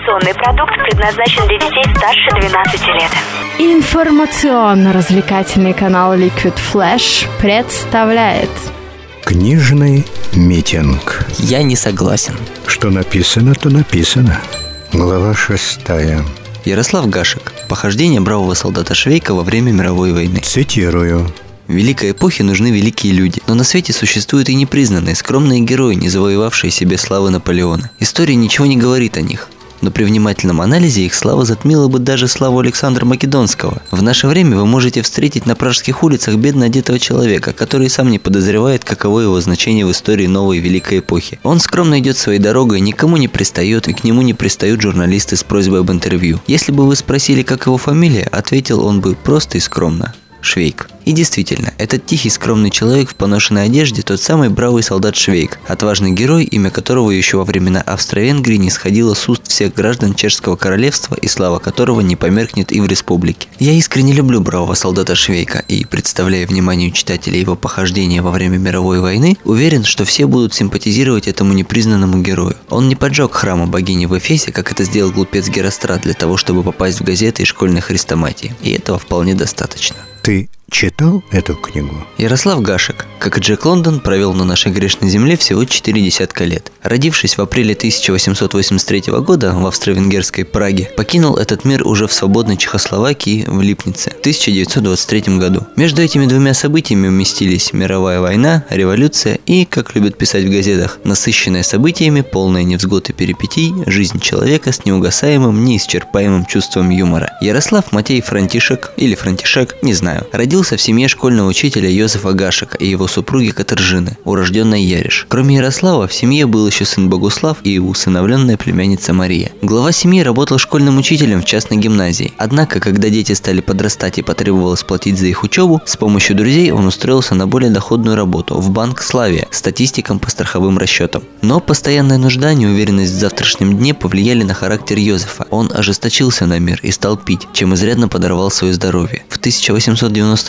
Информационный продукт предназначен для детей старше 12 лет. Информационно-развлекательный канал Liquid Flash представляет Книжный митинг. Я не согласен. Что написано, то написано. Глава шестая. Ярослав Гашек. Похождение бравого солдата Швейка во время мировой войны. Цитирую. В великой эпохе нужны великие люди, но на свете существуют и непризнанные, скромные герои, не завоевавшие себе славы Наполеона. История ничего не говорит о них, но при внимательном анализе их слава затмила бы даже славу Александра Македонского. В наше время вы можете встретить на пражских улицах бедно одетого человека, который сам не подозревает, каково его значение в истории новой великой эпохи. Он скромно идет своей дорогой, никому не пристает, и к нему не пристают журналисты с просьбой об интервью. Если бы вы спросили, как его фамилия, ответил он бы просто и скромно. Швейк. И действительно, этот тихий скромный человек в поношенной одежде тот самый бравый солдат Швейк, отважный герой, имя которого еще во времена Австро-Венгрии не сходило с уст всех граждан Чешского королевства и слава которого не померкнет и в республике. Я искренне люблю бравого солдата Швейка и, представляя вниманию читателей его похождения во время мировой войны, уверен, что все будут симпатизировать этому непризнанному герою. Он не поджег храма богини в Эфесе, как это сделал глупец Герострат для того, чтобы попасть в газеты и школьные хрестоматии, и этого вполне достаточно. Ты читал эту книгу? Ярослав Гашек, как и Джек Лондон, провел на нашей грешной земле всего четыре десятка лет. Родившись в апреле 1883 года в австро-венгерской Праге, покинул этот мир уже в свободной Чехословакии в Липнице в 1923 году. Между этими двумя событиями уместились мировая война, революция и, как любят писать в газетах, насыщенная событиями, полная невзгод и перипетий, жизнь человека с неугасаемым, неисчерпаемым чувством юмора. Ярослав Матей Франтишек или Франтишек, не знаю, родился в семье школьного учителя Йозефа Гашека и его супруги Катержины, урожденной Яриш. Кроме Ярослава, в семье был еще сын Богуслав и усыновленная племянница Мария. Глава семьи работал школьным учителем в частной гимназии. Однако, когда дети стали подрастать и потребовалось платить за их учебу, с помощью друзей он устроился на более доходную работу в банк Славия, статистиком по страховым расчетам. Но постоянная нужда, неуверенность в завтрашнем дне повлияли на характер Йозефа. Он ожесточился на мир и стал пить, чем изрядно подорвал свое здоровье. В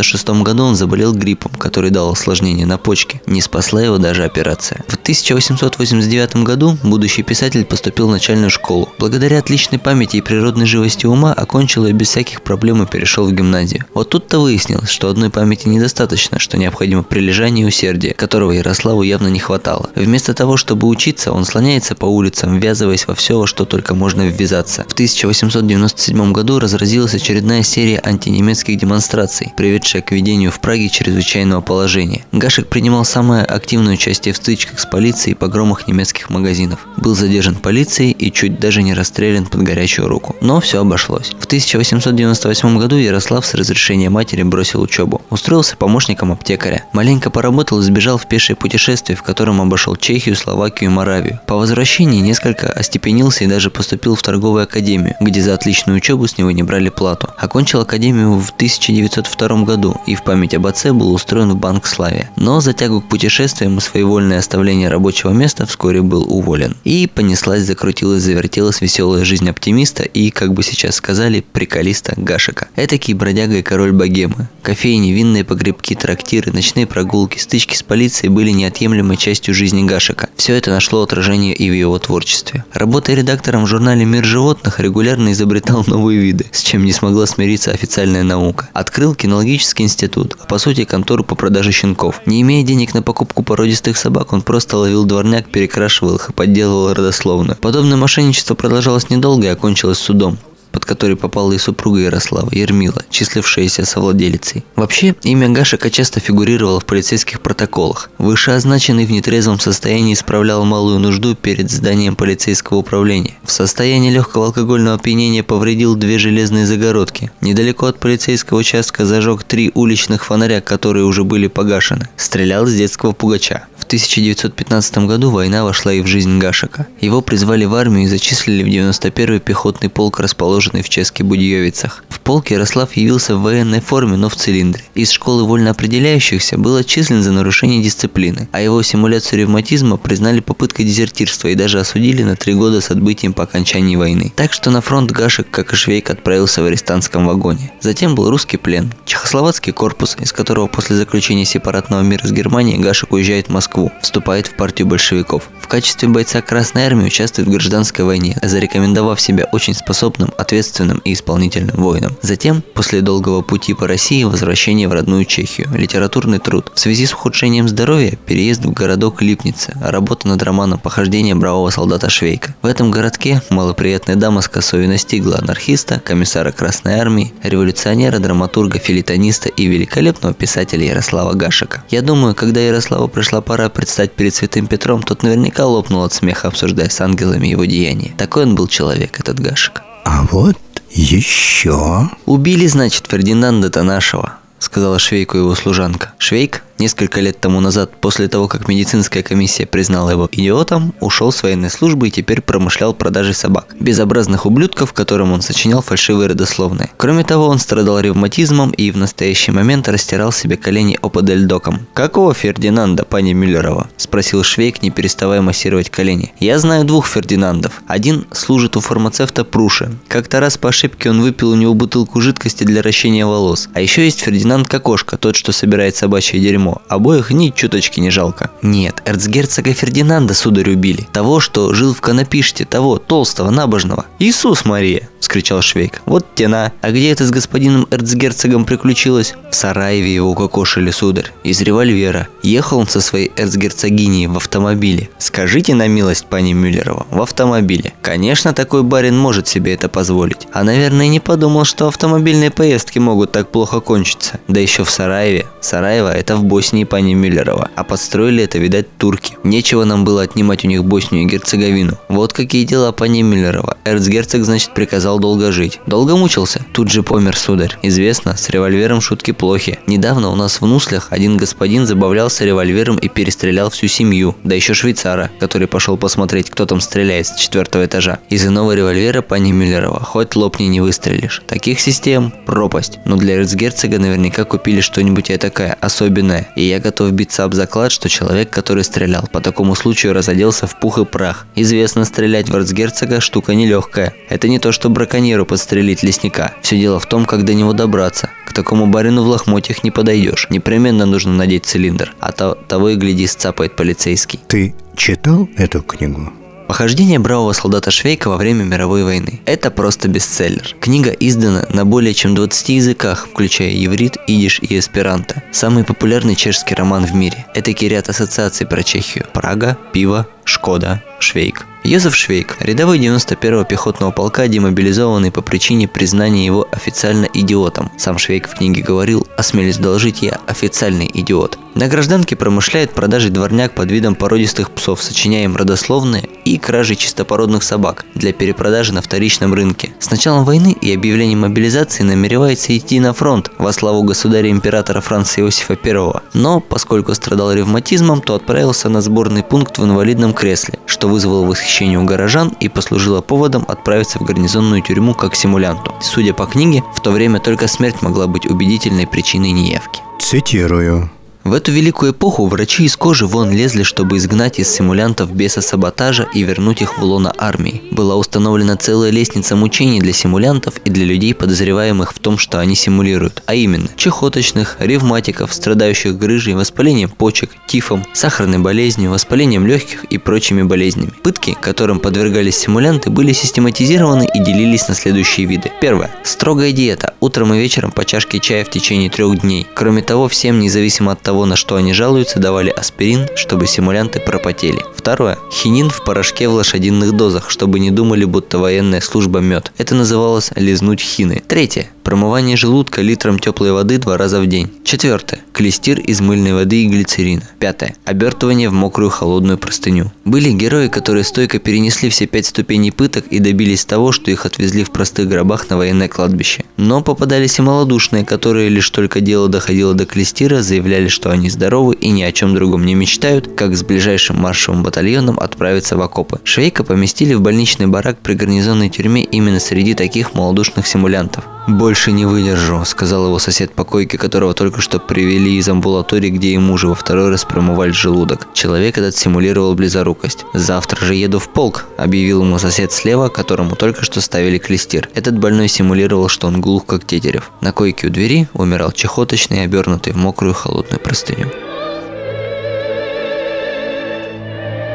1896 году он заболел гриппом, который дал осложнение на почке. Не спасла его даже операция. В 1889 году будущий писатель поступил в начальную школу. Благодаря отличной памяти и природной живости ума окончил и без всяких проблем и перешел в гимназию. Вот тут-то выяснилось, что одной памяти недостаточно, что необходимо прилежание и усердие, которого Ярославу явно не хватало. Вместо того, чтобы учиться, он слоняется по улицам, ввязываясь во все, во что только можно ввязаться. В 1897 году разразилась очередная серия антинемецких демонстраций, приведшая к введению в Праге чрезвычайного положения. Гашек принимал самое активное участие в стычках с полицией и погромах немецких магазинов. Был задержан полицией и чуть даже не расстрелян под горячую руку. Но все обошлось. В 1898 году Ярослав с разрешения матери бросил учебу. Устроился помощником аптекаря. Маленько поработал и сбежал в пешее путешествие, в котором обошел Чехию, Словакию и Моравию. По возвращении несколько остепенился и даже поступил в торговую академию, где за отличную учебу с него не брали плату. Окончил академию в 1902 году и в память об отце был устроен в банк Славия. Но за тягу к путешествиям и своевольное оставление рабочего места вскоре был уволен. И понеслась, закрутилась, завертелась веселая жизнь оптимиста и, как бы сейчас сказали, приколиста Гашика. Этакий бродяга и король богемы. Кофейни, винные погребки, трактиры, ночные прогулки, стычки с полицией были неотъемлемой частью жизни Гашика. Все это нашло отражение и в его творчестве. Работая редактором в журнале «Мир животных», регулярно изобретал новые виды, с чем не смогла смириться официальная наука. Открыл кинологический институт, а по сути контору по продаже щенков. Не имея денег на покупку породистых собак, он просто ловил дворняк, перекрашивал их и подделывал родословную. Подобное мошенничество продолжалось недолго и окончилось судом под который попала и супруга Ярослава, Ермила, числившаяся совладелицей. Вообще, имя Гашика часто фигурировало в полицейских протоколах. Вышеозначенный в нетрезвом состоянии исправлял малую нужду перед зданием полицейского управления. В состоянии легкого алкогольного опьянения повредил две железные загородки. Недалеко от полицейского участка зажег три уличных фонаря, которые уже были погашены. Стрелял с детского пугача. В 1915 году война вошла и в жизнь Гашика. Его призвали в армию и зачислили в 91-й пехотный полк, расположенный расположенной в Ческе Будьевицах. В полк Ярослав явился в военной форме, но в цилиндре. Из школы вольно определяющихся был отчислен за нарушение дисциплины, а его симуляцию ревматизма признали попыткой дезертирства и даже осудили на три года с отбытием по окончании войны. Так что на фронт Гашек, как и Швейк, отправился в арестантском вагоне. Затем был русский плен, чехословацкий корпус, из которого после заключения сепаратного мира с Германией Гашек уезжает в Москву, вступает в партию большевиков. В качестве бойца Красной Армии участвует в гражданской войне, зарекомендовав себя очень способным, ответственным и исполнительным воином. Затем, после долгого пути по России, возвращение в родную Чехию, литературный труд. В связи с ухудшением здоровья, переезд в городок Липница, работа над романом «Похождение бравого солдата Швейка». В этом городке малоприятная дама с косой настигла анархиста, комиссара Красной Армии, революционера, драматурга, филитониста и великолепного писателя Ярослава Гашика. Я думаю, когда Ярославу пришла пора предстать перед Святым Петром, тот наверняка лопнул от смеха, обсуждая с ангелами его деяния. Такой он был человек, этот Гашек. А вот еще... Убили, значит, Фердинанда-то нашего, сказала Швейку его служанка. Швейк Несколько лет тому назад, после того, как медицинская комиссия признала его идиотом, ушел с военной службы и теперь промышлял продажей собак. Безобразных ублюдков, которым он сочинял фальшивые родословные. Кроме того, он страдал ревматизмом и в настоящий момент растирал себе колени оподельдоком. «Какого Фердинанда, пани Мюллерова?» – спросил Швейк, не переставая массировать колени. «Я знаю двух Фердинандов. Один служит у фармацевта Пруши. Как-то раз по ошибке он выпил у него бутылку жидкости для ращения волос. А еще есть Фердинанд Кокошка, тот, что собирает собачье дерьмо ему. Обоих ни чуточки не жалко. Нет, эрцгерцога Фердинанда, сударь, убили. Того, что жил в Конопиште, того, толстого, набожного. Иисус Мария! – вскричал Швейк. «Вот тена! А где это с господином эрцгерцогом приключилось?» «В Сараеве его укокошили, сударь, из револьвера. Ехал он со своей эрцгерцогиней в автомобиле. Скажите на милость, пани Мюллерова, в автомобиле. Конечно, такой барин может себе это позволить. А, наверное, не подумал, что автомобильные поездки могут так плохо кончиться. Да еще в Сараеве. Сараево – это в Боснии, пани Мюллерова. А подстроили это, видать, турки. Нечего нам было отнимать у них Боснию и Герцеговину. Вот какие дела, пани Мюллерова. Эрцгерцог, значит, приказал долго жить. Долго мучился? Тут же помер, сударь. Известно, с револьвером шутки плохи. Недавно у нас в Нуслях один господин забавлялся револьвером и перестрелял всю семью. Да еще швейцара, который пошел посмотреть, кто там стреляет с четвертого этажа. Из иного револьвера пани Миллерова хоть лопни не выстрелишь. Таких систем – пропасть. Но для эрцгерцога наверняка купили что-нибудь такое особенное. И я готов биться об заклад, что человек, который стрелял, по такому случаю разоделся в пух и прах. Известно, стрелять в эрцгерцога штука нелегкая. Это не то, что браконьеру подстрелить лесника. Все дело в том, как до него добраться. К такому барину в лохмотьях не подойдешь. Непременно нужно надеть цилиндр. А то, того и гляди, сцапает полицейский. Ты читал эту книгу? Похождение бравого солдата Швейка во время мировой войны. Это просто бестселлер. Книга издана на более чем 20 языках, включая еврит, идиш и эсперанто. Самый популярный чешский роман в мире. Это ряд ассоциаций про Чехию. Прага, пиво, Шкода, Швейк. Йозеф Швейк, рядовой 91-го пехотного полка, демобилизованный по причине признания его официально идиотом. Сам Швейк в книге говорил, осмелюсь доложить, я официальный идиот. На гражданке промышляет продажей дворняк под видом породистых псов, сочиняя им родословные и кражей чистопородных собак для перепродажи на вторичном рынке. С началом войны и объявлением мобилизации намеревается идти на фронт во славу государя-императора Франца Иосифа I. Но, поскольку страдал ревматизмом, то отправился на сборный пункт в инвалидном кресле, что вызвало восхищение у горожан и послужило поводом отправиться в гарнизонную тюрьму как симулянту. Судя по книге, в то время только смерть могла быть убедительной причиной неявки. Цитирую. В эту великую эпоху врачи из кожи вон лезли, чтобы изгнать из симулянтов беса саботажа и вернуть их в лоно армии. Была установлена целая лестница мучений для симулянтов и для людей, подозреваемых в том, что они симулируют, а именно чехоточных, ревматиков, страдающих грыжей, воспалением почек, тифом, сахарной болезнью, воспалением легких и прочими болезнями. Пытки, которым подвергались симулянты, были систематизированы и делились на следующие виды. Первое. Строгая диета. Утром и вечером по чашке чая в течение трех дней. Кроме того, всем, независимо от того, на что они жалуются, давали аспирин, чтобы симулянты пропотели. Второе. Хинин в порошке в лошадиных дозах, чтобы не думали, будто военная служба мед. Это называлось лизнуть хины. Третье. Промывание желудка литром теплой воды два раза в день. Четвертое. Клестир из мыльной воды и глицерина. Пятое. Обертывание в мокрую холодную простыню. Были герои, которые стойко перенесли все пять ступеней пыток и добились того, что их отвезли в простых гробах на военное кладбище. Но попадались и малодушные, которые лишь только дело доходило до клестира, заявляли, что они здоровы и ни о чем другом не мечтают, как с ближайшим маршевым батальоном отправиться в окопы. Швейка поместили в больничный барак при гарнизонной тюрьме именно среди таких малодушных симулянтов. «Больше не выдержу», – сказал его сосед по койке, которого только что привели из амбулатории, где ему же во второй раз промывали желудок. Человек этот симулировал близорукость. «Завтра же еду в полк», – объявил ему сосед слева, которому только что ставили клестир. Этот больной симулировал, что он глух, как тетерев. На койке у двери умирал чехоточный, обернутый в мокрую холодную простыню.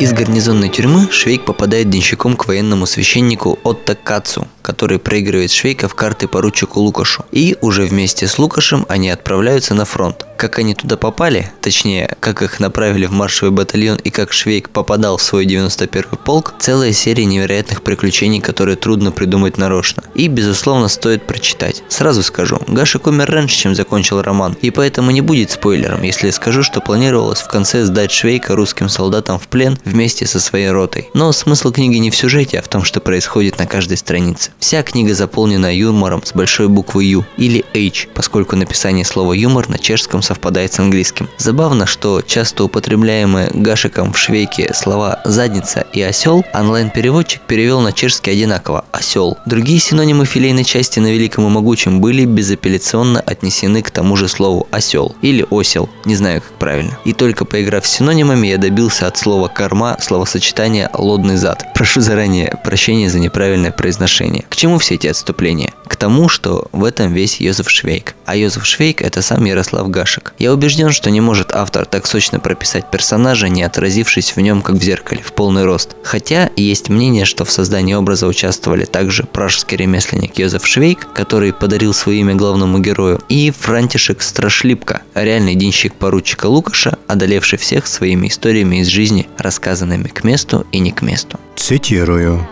Из гарнизонной тюрьмы Швейк попадает денщиком к военному священнику Отто Кацу, который проигрывает Швейка в карты поручику Лукашу. И уже вместе с Лукашем они отправляются на фронт. Как они туда попали, точнее, как их направили в маршевый батальон и как Швейк попадал в свой 91-й полк, целая серия невероятных приключений, которые трудно придумать нарочно. И, безусловно, стоит прочитать. Сразу скажу, Гашек умер раньше, чем закончил роман, и поэтому не будет спойлером, если я скажу, что планировалось в конце сдать Швейка русским солдатам в плен вместе со своей ротой. Но смысл книги не в сюжете, а в том, что происходит на каждой странице. Вся книга заполнена юмором с большой буквы Ю или H, поскольку написание слова юмор на чешском совпадает с английским. Забавно, что часто употребляемые Гашиком в швейке слова «задница» и «осел» онлайн-переводчик перевел на чешский одинаково – «осел». Другие синонимы филейной части на Великом и Могучем были безапелляционно отнесены к тому же слову «осел» или «осел», не знаю как правильно. И только поиграв с синонимами, я добился от слова «корма» словосочетания «лодный зад». Прошу заранее прощения за неправильное произношение. К чему все эти отступления? К тому, что в этом весь Йозеф Швейк. А Йозеф Швейк – это сам Ярослав Гашек. Я убежден, что не может автор так сочно прописать персонажа, не отразившись в нем, как в зеркале, в полный рост. Хотя есть мнение, что в создании образа участвовали также пражский ремесленник Йозеф Швейк, который подарил свое имя главному герою, и Франтишек Страшлипка, реальный денщик поручика Лукаша, одолевший всех своими историями из жизни, рассказанными к месту и не к месту. Цитирую.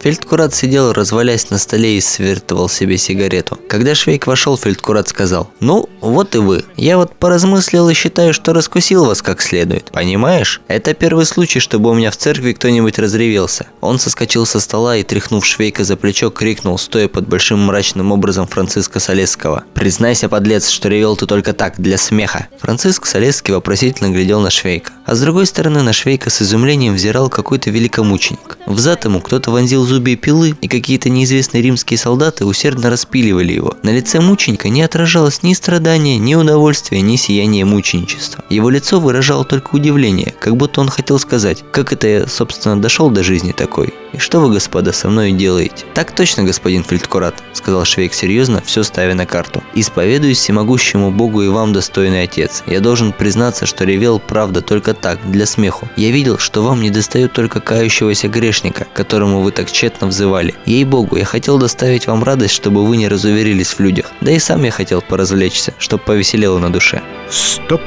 Фельдкурат сидел, развалясь на столе и свертывал себе сигарету. Когда Швейк вошел, Фельдкурат сказал, «Ну, вот и вы. Я вот поразмыслил и считаю, что раскусил вас как следует. Понимаешь? Это первый случай, чтобы у меня в церкви кто-нибудь разревелся». Он соскочил со стола и, тряхнув Швейка за плечо, крикнул, стоя под большим мрачным образом Франциска Солесского. «Признайся, подлец, что ревел ты только так, для смеха». Франциск Солесский вопросительно глядел на Швейка. А с другой стороны на Швейка с изумлением взирал какой-то великомученик. Взад ему кто-то вонзил зубья пилы, и какие-то неизвестные римские солдаты усердно распиливали его. На лице мученика не отражалось ни страдания, ни удовольствия, ни сияния мученичества. Его лицо выражало только удивление, как будто он хотел сказать, как это я, собственно, дошел до жизни такой. И что вы, господа, со мной делаете? Так точно, господин Фельдкурат, сказал Швейк серьезно, все ставя на карту. Исповедуюсь всемогущему Богу и вам, достойный отец. Я должен признаться, что ревел правда только так, для смеху. Я видел, что вам не достает только кающегося грешника, которому вы так тщетно взывали. Ей-богу, я хотел доставить вам радость, чтобы вы не разуверились в людях. Да и сам я хотел поразвлечься, чтобы повеселело на душе. Стоп.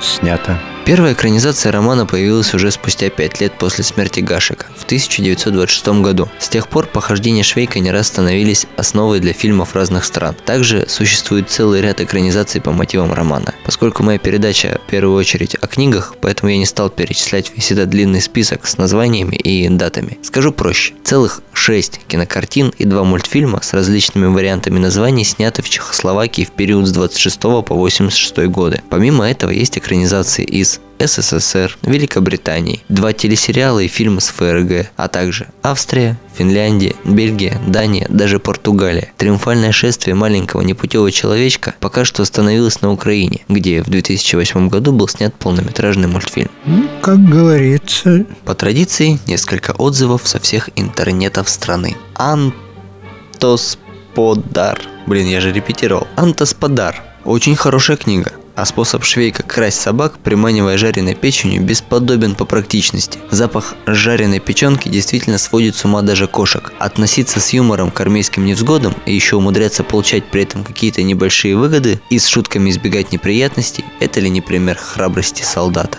Снято. Первая экранизация романа появилась уже спустя пять лет после смерти Гашека, в 1926 году. С тех пор похождения Швейка не раз становились основой для фильмов разных стран. Также существует целый ряд экранизаций по мотивам романа. Поскольку моя передача в первую очередь о книгах, поэтому я не стал перечислять весь этот длинный список с названиями и датами. Скажу проще. Целых шесть кинокартин и два мультфильма с различными вариантами названий сняты в Чехословакии в период с 26 по 86 годы. Помимо этого есть экранизации из СССР, Великобритании, два телесериала и фильмы с ФРГ, а также Австрия, Финляндия, Бельгия, Дания, даже Португалия. Триумфальное шествие маленького непутевого человечка пока что остановилось на Украине, где в 2008 году был снят полнометражный мультфильм. Ну, как говорится, По традиции, несколько отзывов со всех интернетов страны. Антосподар. Блин, я же репетировал. Антосподар. Очень хорошая книга. А способ швейка красть собак, приманивая жареной печенью, бесподобен по практичности. Запах жареной печенки действительно сводит с ума даже кошек. Относиться с юмором к армейским невзгодам и еще умудряться получать при этом какие-то небольшие выгоды и с шутками избегать неприятностей – это ли не пример храбрости солдата?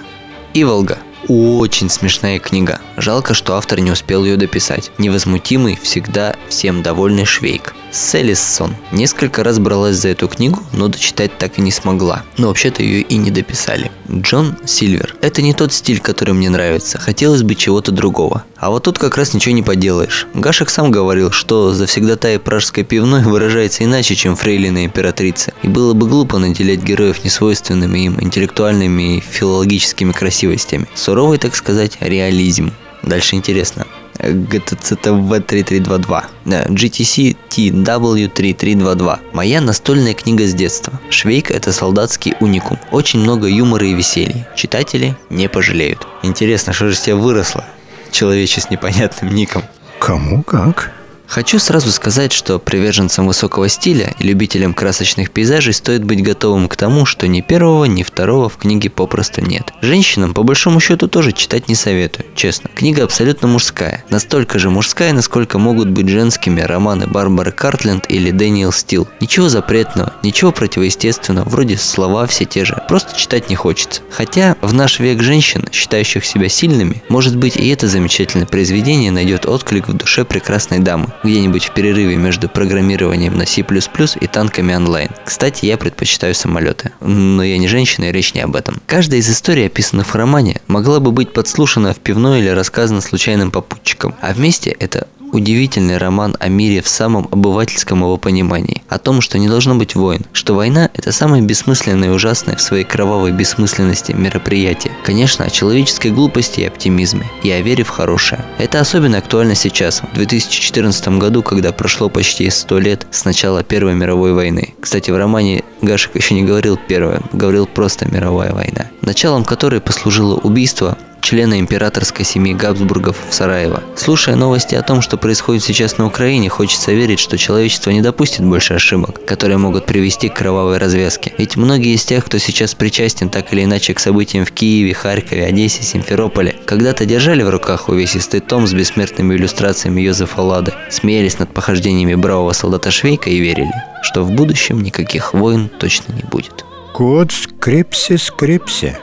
Иволга. Очень смешная книга. Жалко, что автор не успел ее дописать. Невозмутимый, всегда всем довольный Швейк. Селиссон. Несколько раз бралась за эту книгу, но дочитать так и не смогла. Но вообще-то ее и не дописали. Джон Сильвер. Это не тот стиль, который мне нравится. Хотелось бы чего-то другого. А вот тут как раз ничего не поделаешь. Гашек сам говорил, что завсегдатая пражской пивной выражается иначе, чем фрейлина императрица. И было бы глупо наделять героев несвойственными им интеллектуальными и филологическими красивостями. Суровый, так сказать, реализм. Дальше интересно. GTCTV3322. GTC TW3322. Моя настольная книга с детства. Швейк – это солдатский уникум. Очень много юмора и веселья. Читатели не пожалеют. Интересно, что же с тебя выросло? Человече с непонятным ником. Кому как? Хочу сразу сказать, что приверженцам высокого стиля и любителям красочных пейзажей стоит быть готовым к тому, что ни первого, ни второго в книге попросту нет. Женщинам, по большому счету, тоже читать не советую, честно. Книга абсолютно мужская. Настолько же мужская, насколько могут быть женскими романы Барбары Картленд или Дэниел Стил. Ничего запретного, ничего противоестественного, вроде слова все те же. Просто читать не хочется. Хотя в наш век женщин, считающих себя сильными, может быть и это замечательное произведение найдет отклик в душе прекрасной дамы где-нибудь в перерыве между программированием на C++ и танками онлайн. Кстати, я предпочитаю самолеты. Но я не женщина, и речь не об этом. Каждая из историй, описанных в романе, могла бы быть подслушана в пивной или рассказана случайным попутчиком. А вместе это удивительный роман о мире в самом обывательском его понимании. О том, что не должно быть войн, что война – это самое бессмысленное и ужасное в своей кровавой бессмысленности мероприятие. Конечно, о человеческой глупости и оптимизме, и о вере в хорошее. Это особенно актуально сейчас, в 2014 году, когда прошло почти 100 лет с начала Первой мировой войны. Кстати, в романе Гашек еще не говорил первое, говорил просто мировая война, началом которой послужило убийство члена императорской семьи Габсбургов в Сараево. Слушая новости о том, что происходит сейчас на Украине, хочется верить, что человечество не допустит больше ошибок, которые могут привести к кровавой развязке. Ведь многие из тех, кто сейчас причастен так или иначе к событиям в Киеве, Харькове, Одессе, Симферополе, когда-то держали в руках увесистый том с бессмертными иллюстрациями Йозефа Лады, смеялись над похождениями бравого солдата Швейка и верили, что в будущем никаких войн точно не будет. Код скрипси-скрипси.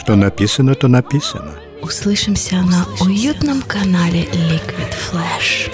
Что написано, то написано. Услышимся на уютном канале Liquid Flash.